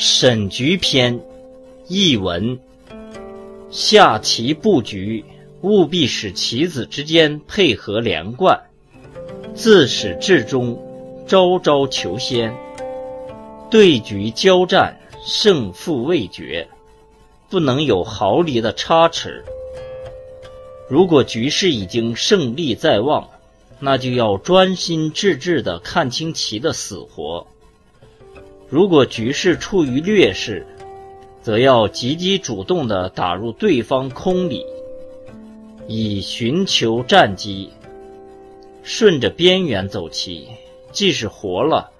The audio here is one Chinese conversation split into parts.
审局篇，译文：下棋布局，务必使棋子之间配合连贯，自始至终，招招求先。对局交战，胜负未决，不能有毫厘的差池。如果局势已经胜利在望，那就要专心致志地看清棋的死活。如果局势处于劣势，则要积极主动地打入对方空里，以寻求战机。顺着边缘走棋，即使活了，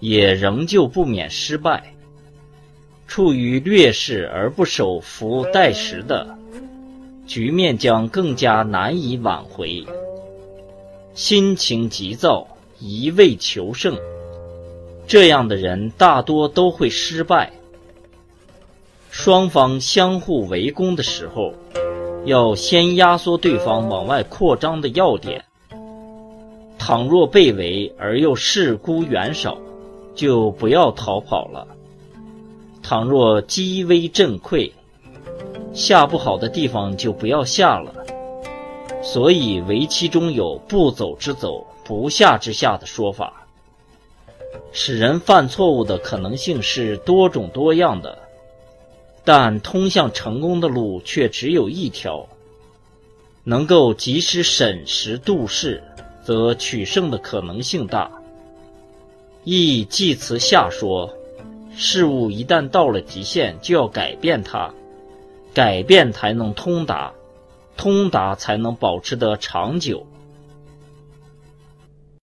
也仍旧不免失败。处于劣势而不守伏待时的。局面将更加难以挽回。心情急躁，一味求胜，这样的人大多都会失败。双方相互围攻的时候，要先压缩对方往外扩张的要点。倘若被围而又势孤援少，就不要逃跑了。倘若积危阵溃，下不好的地方就不要下了，所以围棋中有“不走之走，不下之下”的说法。使人犯错误的可能性是多种多样的，但通向成功的路却只有一条。能够及时审时度势，则取胜的可能性大。亦济辞下说：事物一旦到了极限，就要改变它。改变才能通达，通达才能保持得长久。